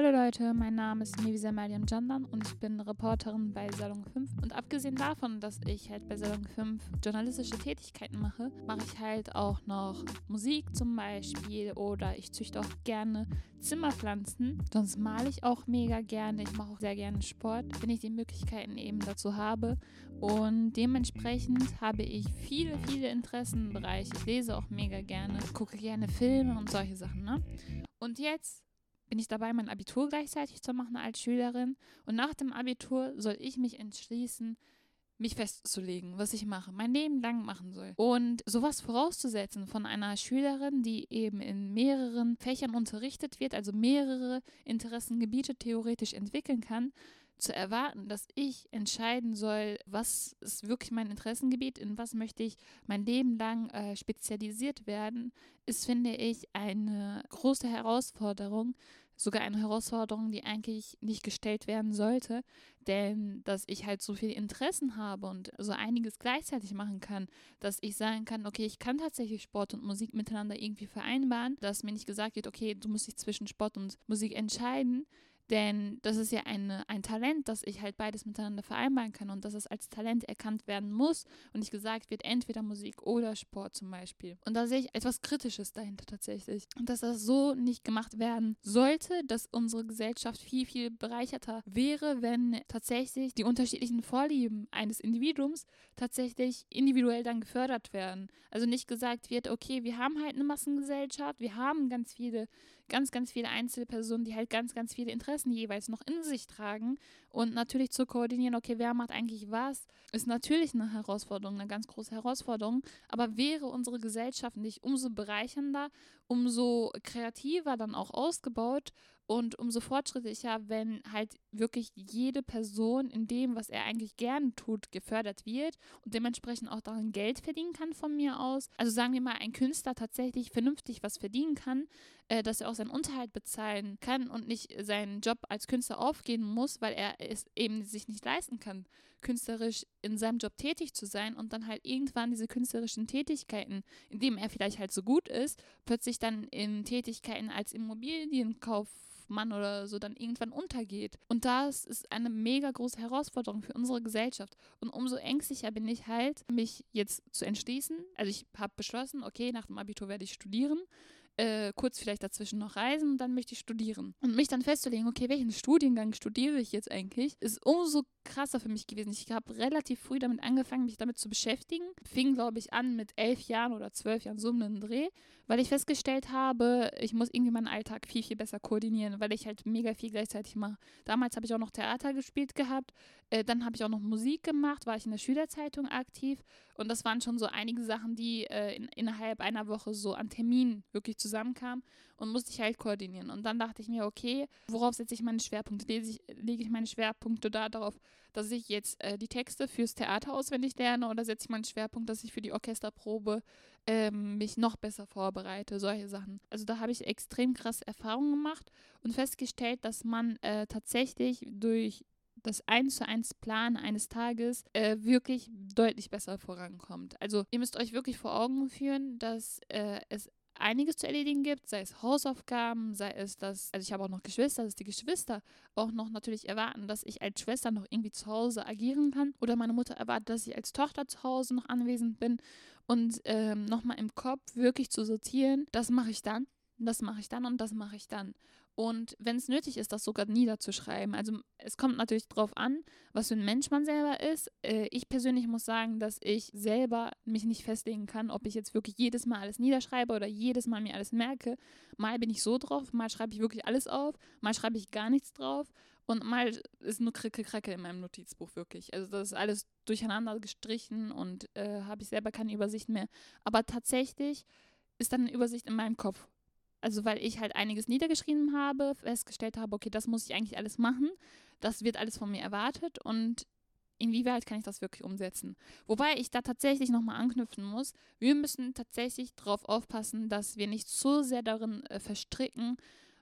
Hallo Leute, mein Name ist Nevisa Mariam Jandan und ich bin Reporterin bei Salon 5. Und abgesehen davon, dass ich halt bei Salon 5 journalistische Tätigkeiten mache, mache ich halt auch noch Musik zum Beispiel oder ich züchte auch gerne Zimmerpflanzen. Sonst male ich auch mega gerne. Ich mache auch sehr gerne Sport, wenn ich die Möglichkeiten eben dazu habe. Und dementsprechend habe ich viele, viele Interessenbereiche. Ich lese auch mega gerne, gucke gerne Filme und solche Sachen. Ne? Und jetzt bin ich dabei, mein Abitur gleichzeitig zu machen als Schülerin. Und nach dem Abitur soll ich mich entschließen, mich festzulegen, was ich mache, mein Leben lang machen soll. Und sowas vorauszusetzen von einer Schülerin, die eben in mehreren Fächern unterrichtet wird, also mehrere Interessengebiete theoretisch entwickeln kann, zu erwarten, dass ich entscheiden soll, was ist wirklich mein Interessengebiet, in was möchte ich mein Leben lang äh, spezialisiert werden, ist, finde ich, eine große Herausforderung, sogar eine Herausforderung, die eigentlich nicht gestellt werden sollte, denn dass ich halt so viele Interessen habe und so einiges gleichzeitig machen kann, dass ich sagen kann, okay, ich kann tatsächlich Sport und Musik miteinander irgendwie vereinbaren, dass mir nicht gesagt wird, okay, du musst dich zwischen Sport und Musik entscheiden, denn das ist ja eine, ein Talent, dass ich halt beides miteinander vereinbaren kann und dass es als Talent erkannt werden muss und nicht gesagt wird, entweder Musik oder Sport zum Beispiel. Und da sehe ich etwas Kritisches dahinter tatsächlich. Und dass das so nicht gemacht werden sollte, dass unsere Gesellschaft viel, viel bereicherter wäre, wenn tatsächlich die unterschiedlichen Vorlieben eines Individuums tatsächlich individuell dann gefördert werden. Also nicht gesagt wird, okay, wir haben halt eine Massengesellschaft, wir haben ganz viele, ganz, ganz viele Einzelpersonen, die halt ganz, ganz viele Interessen Interessen jeweils noch in sich tragen und natürlich zu koordinieren, okay, wer macht eigentlich was, ist natürlich eine Herausforderung, eine ganz große Herausforderung, aber wäre unsere Gesellschaft nicht umso bereichernder, umso kreativer dann auch ausgebaut und umso fortschrittlicher, wenn halt wirklich jede Person in dem, was er eigentlich gern tut, gefördert wird und dementsprechend auch daran Geld verdienen kann von mir aus. Also sagen wir mal, ein Künstler tatsächlich vernünftig was verdienen kann, äh, dass er auch seinen Unterhalt bezahlen kann und nicht seinen Job als Künstler aufgehen muss, weil er es eben sich nicht leisten kann, künstlerisch in seinem Job tätig zu sein und dann halt irgendwann diese künstlerischen Tätigkeiten, in denen er vielleicht halt so gut ist, plötzlich dann in Tätigkeiten als Immobilienkauf Mann oder so dann irgendwann untergeht. Und das ist eine mega große Herausforderung für unsere Gesellschaft. Und umso ängstlicher bin ich halt, mich jetzt zu entschließen. Also ich habe beschlossen, okay, nach dem Abitur werde ich studieren äh, kurz vielleicht dazwischen noch reisen und dann möchte ich studieren. Und mich dann festzulegen, okay, welchen Studiengang studiere ich jetzt eigentlich, ist umso krasser für mich gewesen. Ich habe relativ früh damit angefangen, mich damit zu beschäftigen. Fing, glaube ich, an mit elf Jahren oder zwölf Jahren so einen Dreh, weil ich festgestellt habe, ich muss irgendwie meinen Alltag viel, viel besser koordinieren, weil ich halt mega viel gleichzeitig mache. Damals habe ich auch noch Theater gespielt gehabt, äh, dann habe ich auch noch Musik gemacht, war ich in der Schülerzeitung aktiv und das waren schon so einige Sachen, die äh, in, innerhalb einer Woche so an Terminen wirklich zusammenkamen und musste ich halt koordinieren. Und dann dachte ich mir, okay, worauf setze ich meine Schwerpunkte? Lege ich, lege ich meine Schwerpunkte da darauf, dass ich jetzt äh, die Texte fürs Theater auswendig lerne oder setze ich meinen Schwerpunkt, dass ich für die Orchesterprobe ähm, mich noch besser vorbereite, solche Sachen. Also da habe ich extrem krasse Erfahrungen gemacht und festgestellt, dass man äh, tatsächlich durch das eins zu eins Plan eines Tages äh, wirklich deutlich besser vorankommt. Also ihr müsst euch wirklich vor Augen führen, dass äh, es einiges zu erledigen gibt, sei es Hausaufgaben, sei es das, also ich habe auch noch Geschwister, dass die Geschwister auch noch natürlich erwarten, dass ich als Schwester noch irgendwie zu Hause agieren kann oder meine Mutter erwartet, dass ich als Tochter zu Hause noch anwesend bin und ähm, nochmal im Kopf wirklich zu sortieren, das mache ich dann, das mache ich dann und das mache ich dann. Und wenn es nötig ist, das sogar niederzuschreiben. Also es kommt natürlich darauf an, was für ein Mensch man selber ist. Äh, ich persönlich muss sagen, dass ich selber mich nicht festlegen kann, ob ich jetzt wirklich jedes Mal alles niederschreibe oder jedes Mal mir alles merke. Mal bin ich so drauf, mal schreibe ich wirklich alles auf, mal schreibe ich gar nichts drauf und mal ist nur Kricke, Kracke in meinem Notizbuch wirklich. Also das ist alles durcheinander gestrichen und äh, habe ich selber keine Übersicht mehr. Aber tatsächlich ist dann eine Übersicht in meinem Kopf also weil ich halt einiges niedergeschrieben habe, festgestellt habe, okay, das muss ich eigentlich alles machen, das wird alles von mir erwartet und inwieweit kann ich das wirklich umsetzen? Wobei ich da tatsächlich nochmal anknüpfen muss, wir müssen tatsächlich darauf aufpassen, dass wir nicht so sehr darin äh, verstricken,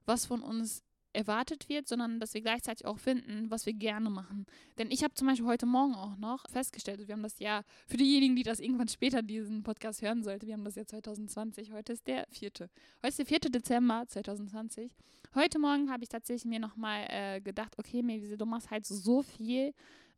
was von uns erwartet wird, sondern dass wir gleichzeitig auch finden, was wir gerne machen. Denn ich habe zum Beispiel heute Morgen auch noch festgestellt, wir haben das ja, für diejenigen, die das irgendwann später diesen Podcast hören sollten, wir haben das ja 2020, heute ist der vierte. Heute ist der 4. Dezember 2020. Heute Morgen habe ich tatsächlich mir nochmal äh, gedacht, okay, Mevise, du machst halt so viel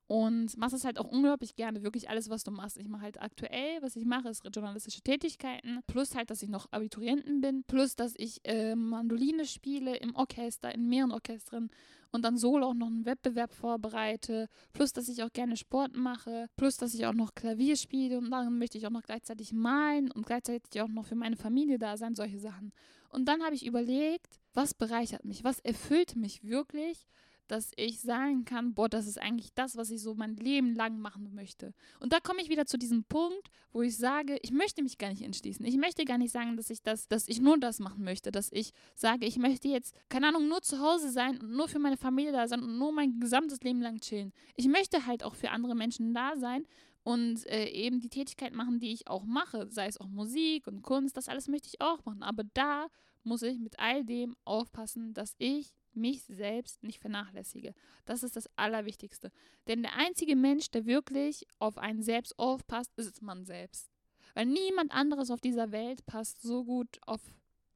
und machst es halt auch unglaublich gerne, wirklich alles, was du machst. Ich mache halt aktuell, was ich mache, ist journalistische Tätigkeiten, plus halt, dass ich noch Abiturienten bin, plus, dass ich äh, Mandoline spiele im Orchester, in mehreren Orchestern und dann solo auch noch einen Wettbewerb vorbereite, plus, dass ich auch gerne Sport mache, plus, dass ich auch noch Klavier spiele und dann möchte ich auch noch gleichzeitig malen und gleichzeitig auch noch für meine Familie da sein, solche Sachen. Und dann habe ich überlegt, was bereichert mich, was erfüllt mich wirklich dass ich sagen kann, boah, das ist eigentlich das, was ich so mein Leben lang machen möchte. Und da komme ich wieder zu diesem Punkt, wo ich sage, ich möchte mich gar nicht entschließen. Ich möchte gar nicht sagen, dass ich das, dass ich nur das machen möchte, dass ich sage, ich möchte jetzt, keine Ahnung, nur zu Hause sein und nur für meine Familie da sein und nur mein gesamtes Leben lang chillen. Ich möchte halt auch für andere Menschen da sein und äh, eben die Tätigkeit machen, die ich auch mache, sei es auch Musik und Kunst, das alles möchte ich auch machen. Aber da muss ich mit all dem aufpassen, dass ich mich selbst nicht vernachlässige. Das ist das Allerwichtigste. Denn der einzige Mensch, der wirklich auf einen selbst aufpasst, ist man selbst. Weil niemand anderes auf dieser Welt passt so gut auf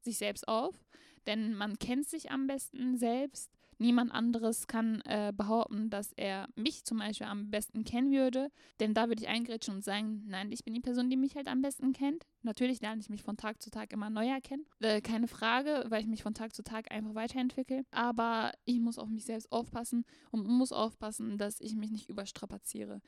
sich selbst auf. Denn man kennt sich am besten selbst. Niemand anderes kann äh, behaupten, dass er mich zum Beispiel am besten kennen würde. Denn da würde ich eingrätschen und sagen, nein, ich bin die Person, die mich halt am besten kennt. Natürlich lerne ich mich von Tag zu Tag immer neu erkennen. Äh, keine Frage, weil ich mich von Tag zu Tag einfach weiterentwickle. Aber ich muss auf mich selbst aufpassen und muss aufpassen, dass ich mich nicht überstrapaziere.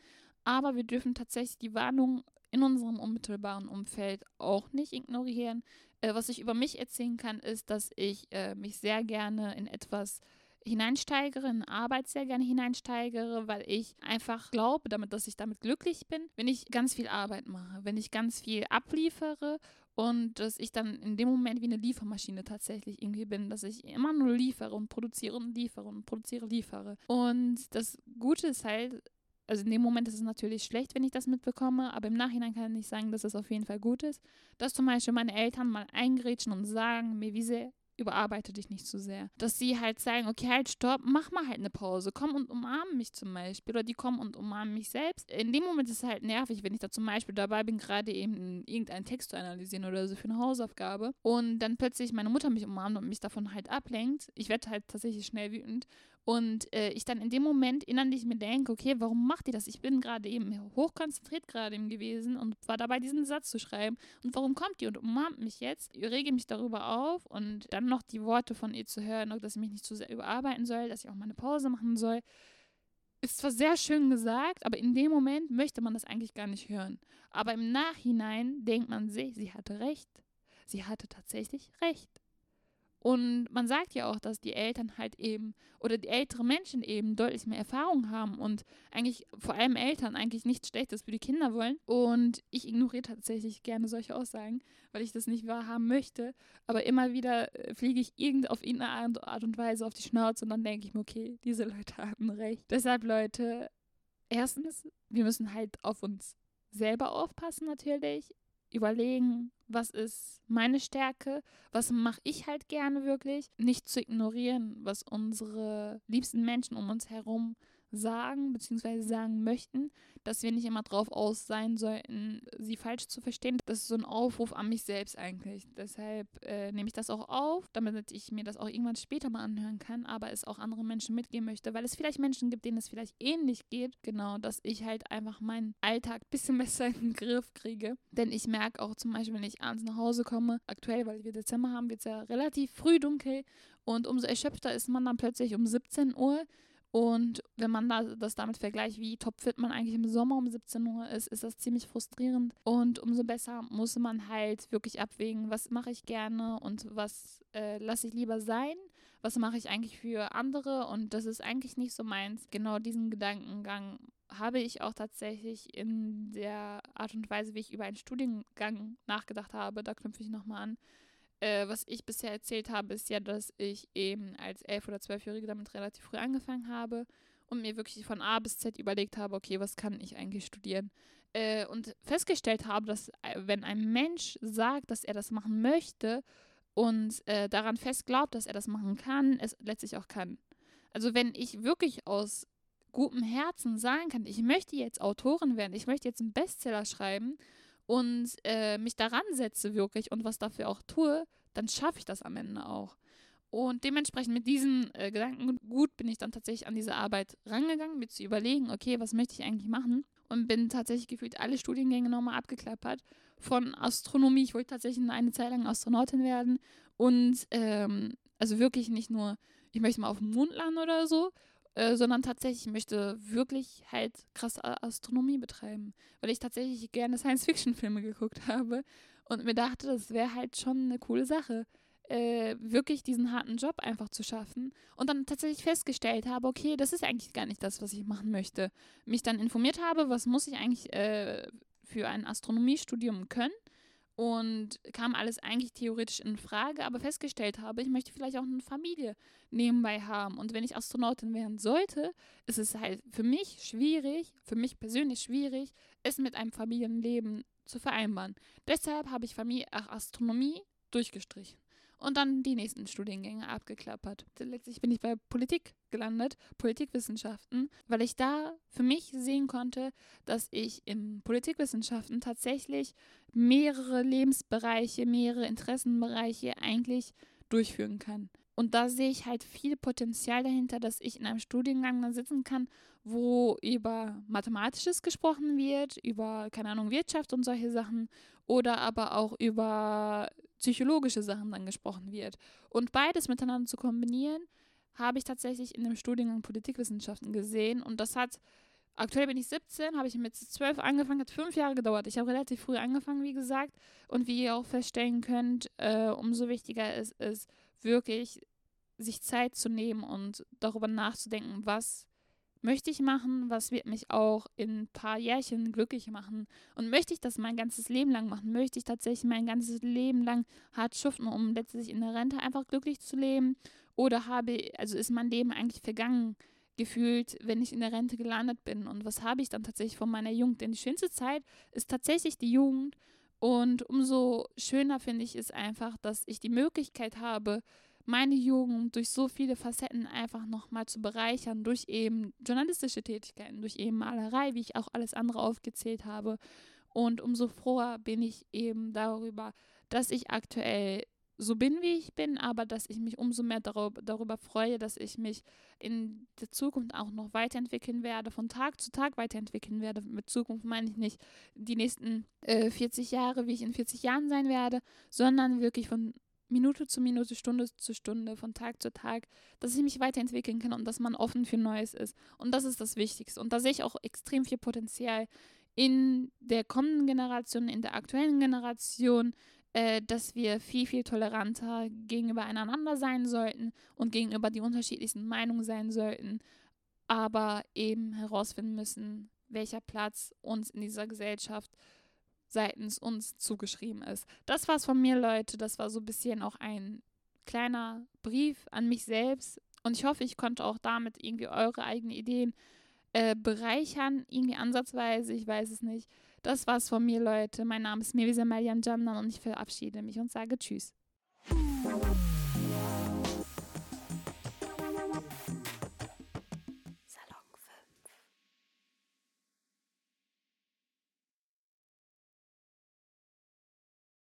Aber wir dürfen tatsächlich die Warnung in unserem unmittelbaren Umfeld auch nicht ignorieren. Äh, was ich über mich erzählen kann, ist, dass ich äh, mich sehr gerne in etwas hineinsteigere, in Arbeit sehr gerne hineinsteigere, weil ich einfach glaube, damit, dass ich damit glücklich bin, wenn ich ganz viel Arbeit mache, wenn ich ganz viel abliefere und dass ich dann in dem Moment wie eine Liefermaschine tatsächlich irgendwie bin, dass ich immer nur liefere und produziere und liefere und produziere, liefere. Und das Gute ist halt, also in dem Moment ist es natürlich schlecht, wenn ich das mitbekomme, aber im Nachhinein kann ich sagen, dass es auf jeden Fall gut ist, dass zum Beispiel meine Eltern mal eingrätschen und sagen mir, wie sehr überarbeite dich nicht zu sehr. Dass sie halt sagen, okay, halt, stopp, mach mal halt eine Pause, komm und umarme mich zum Beispiel. Oder die kommen und umarmen mich selbst. In dem Moment ist es halt nervig, wenn ich da zum Beispiel dabei bin, gerade eben irgendeinen Text zu analysieren oder so für eine Hausaufgabe. Und dann plötzlich meine Mutter mich umarmt und mich davon halt ablenkt. Ich werde halt tatsächlich schnell wütend. Und äh, ich dann in dem Moment innerlich mir denke, okay, warum macht ihr das? Ich bin gerade eben hochkonzentriert gerade eben gewesen und war dabei, diesen Satz zu schreiben. Und warum kommt ihr und umarmt mich jetzt? Ich rege mich darüber auf und dann noch die Worte von ihr zu hören, dass ich mich nicht zu sehr überarbeiten soll, dass ich auch mal eine Pause machen soll. Ist zwar sehr schön gesagt, aber in dem Moment möchte man das eigentlich gar nicht hören. Aber im Nachhinein denkt man sich, sie hatte recht. Sie hatte tatsächlich recht. Und man sagt ja auch, dass die Eltern halt eben oder die älteren Menschen eben deutlich mehr Erfahrung haben und eigentlich vor allem Eltern eigentlich nichts Schlechtes für die Kinder wollen. Und ich ignoriere tatsächlich gerne solche Aussagen, weil ich das nicht wahrhaben möchte. Aber immer wieder äh, fliege ich irgend auf irgendeine Art und Weise auf die Schnauze und dann denke ich mir, okay, diese Leute haben recht. Deshalb, Leute, erstens, wir müssen halt auf uns selber aufpassen natürlich überlegen, was ist meine Stärke, was mache ich halt gerne wirklich, nicht zu ignorieren, was unsere liebsten Menschen um uns herum sagen bzw. sagen möchten, dass wir nicht immer drauf aus sein sollten, sie falsch zu verstehen. Das ist so ein Aufruf an mich selbst eigentlich. Deshalb äh, nehme ich das auch auf, damit ich mir das auch irgendwann später mal anhören kann, aber es auch anderen Menschen mitgeben möchte, weil es vielleicht Menschen gibt, denen es vielleicht ähnlich geht. Genau, dass ich halt einfach meinen Alltag ein bisschen besser in den Griff kriege. Denn ich merke auch zum Beispiel, wenn ich abends nach Hause komme, aktuell, weil wir Dezember haben, wird es ja relativ früh dunkel und umso erschöpfter ist man dann plötzlich um 17 Uhr und wenn man das damit vergleicht, wie topfit man eigentlich im Sommer um 17 Uhr ist, ist das ziemlich frustrierend. Und umso besser muss man halt wirklich abwägen, was mache ich gerne und was äh, lasse ich lieber sein. Was mache ich eigentlich für andere? Und das ist eigentlich nicht so meins. Genau diesen Gedankengang habe ich auch tatsächlich in der Art und Weise, wie ich über einen Studiengang nachgedacht habe. Da knüpfe ich nochmal an äh, was ich bisher erzählt habe, ist ja, dass ich eben als elf- oder zwölfjährige damit relativ früh angefangen habe und mir wirklich von A bis Z überlegt habe, okay, was kann ich eigentlich studieren? Äh, und festgestellt habe, dass äh, wenn ein Mensch sagt, dass er das machen möchte und äh, daran fest glaubt, dass er das machen kann, es letztlich auch kann. Also wenn ich wirklich aus gutem Herzen sagen kann, ich möchte jetzt Autorin werden, ich möchte jetzt einen Bestseller schreiben und äh, mich daran setze wirklich und was dafür auch tue, dann schaffe ich das am Ende auch. Und dementsprechend mit diesem äh, Gedankengut bin ich dann tatsächlich an diese Arbeit rangegangen, mir zu überlegen, okay, was möchte ich eigentlich machen? Und bin tatsächlich gefühlt alle Studiengänge nochmal abgeklappert. Von Astronomie, ich wollte tatsächlich eine Zeit lang Astronautin werden. Und ähm, also wirklich nicht nur, ich möchte mal auf dem Mond landen oder so, äh, sondern tatsächlich möchte wirklich halt krass Astronomie betreiben, weil ich tatsächlich gerne Science-Fiction-Filme geguckt habe und mir dachte, das wäre halt schon eine coole Sache, äh, wirklich diesen harten Job einfach zu schaffen und dann tatsächlich festgestellt habe, okay, das ist eigentlich gar nicht das, was ich machen möchte. Mich dann informiert habe, was muss ich eigentlich äh, für ein Astronomiestudium können und kam alles eigentlich theoretisch in Frage, aber festgestellt habe, ich möchte vielleicht auch eine Familie nebenbei haben. Und wenn ich Astronautin werden sollte, ist es halt für mich schwierig, für mich persönlich schwierig, es mit einem Familienleben zu vereinbaren. Deshalb habe ich Familie, ach, Astronomie durchgestrichen und dann die nächsten Studiengänge abgeklappert. Letztlich bin ich bei Politik gelandet, Politikwissenschaften, weil ich da für mich sehen konnte, dass ich in Politikwissenschaften tatsächlich mehrere Lebensbereiche, mehrere Interessenbereiche eigentlich durchführen kann. Und da sehe ich halt viel Potenzial dahinter, dass ich in einem Studiengang dann sitzen kann, wo über Mathematisches gesprochen wird, über, keine Ahnung, Wirtschaft und solche Sachen oder aber auch über psychologische Sachen dann gesprochen wird. Und beides miteinander zu kombinieren, habe ich tatsächlich in dem Studiengang Politikwissenschaften gesehen. Und das hat, aktuell bin ich 17, habe ich mit 12 angefangen, hat fünf Jahre gedauert. Ich habe relativ früh angefangen, wie gesagt. Und wie ihr auch feststellen könnt, äh, umso wichtiger ist es wirklich, sich Zeit zu nehmen und darüber nachzudenken, was möchte ich machen, was wird mich auch in ein paar Jährchen glücklich machen? Und möchte ich das mein ganzes Leben lang machen, möchte ich tatsächlich mein ganzes Leben lang hart schuften, um letztlich in der Rente einfach glücklich zu leben? Oder habe, also ist mein Leben eigentlich vergangen gefühlt, wenn ich in der Rente gelandet bin? Und was habe ich dann tatsächlich von meiner Jugend, denn die schönste Zeit ist tatsächlich die Jugend. Und umso schöner finde ich es einfach, dass ich die Möglichkeit habe, meine Jugend durch so viele Facetten einfach nochmal zu bereichern, durch eben journalistische Tätigkeiten, durch eben Malerei, wie ich auch alles andere aufgezählt habe. Und umso froher bin ich eben darüber, dass ich aktuell so bin, wie ich bin, aber dass ich mich umso mehr darüber, darüber freue, dass ich mich in der Zukunft auch noch weiterentwickeln werde, von Tag zu Tag weiterentwickeln werde. Mit Zukunft meine ich nicht die nächsten äh, 40 Jahre, wie ich in 40 Jahren sein werde, sondern wirklich von Minute zu Minute, Stunde zu Stunde, von Tag zu Tag, dass ich mich weiterentwickeln kann und dass man offen für Neues ist. Und das ist das Wichtigste. Und da sehe ich auch extrem viel Potenzial in der kommenden Generation, in der aktuellen Generation, äh, dass wir viel, viel toleranter gegenüber einander sein sollten und gegenüber die unterschiedlichsten Meinungen sein sollten, aber eben herausfinden müssen, welcher Platz uns in dieser Gesellschaft äh, seitens uns zugeschrieben ist. Das war's von mir, Leute. Das war so ein bisschen auch ein kleiner Brief an mich selbst. Und ich hoffe, ich konnte auch damit irgendwie eure eigenen Ideen äh, bereichern, irgendwie ansatzweise, ich weiß es nicht. Das war's von mir, Leute. Mein Name ist Mirisa Marian Jamnan und ich verabschiede mich und sage Tschüss.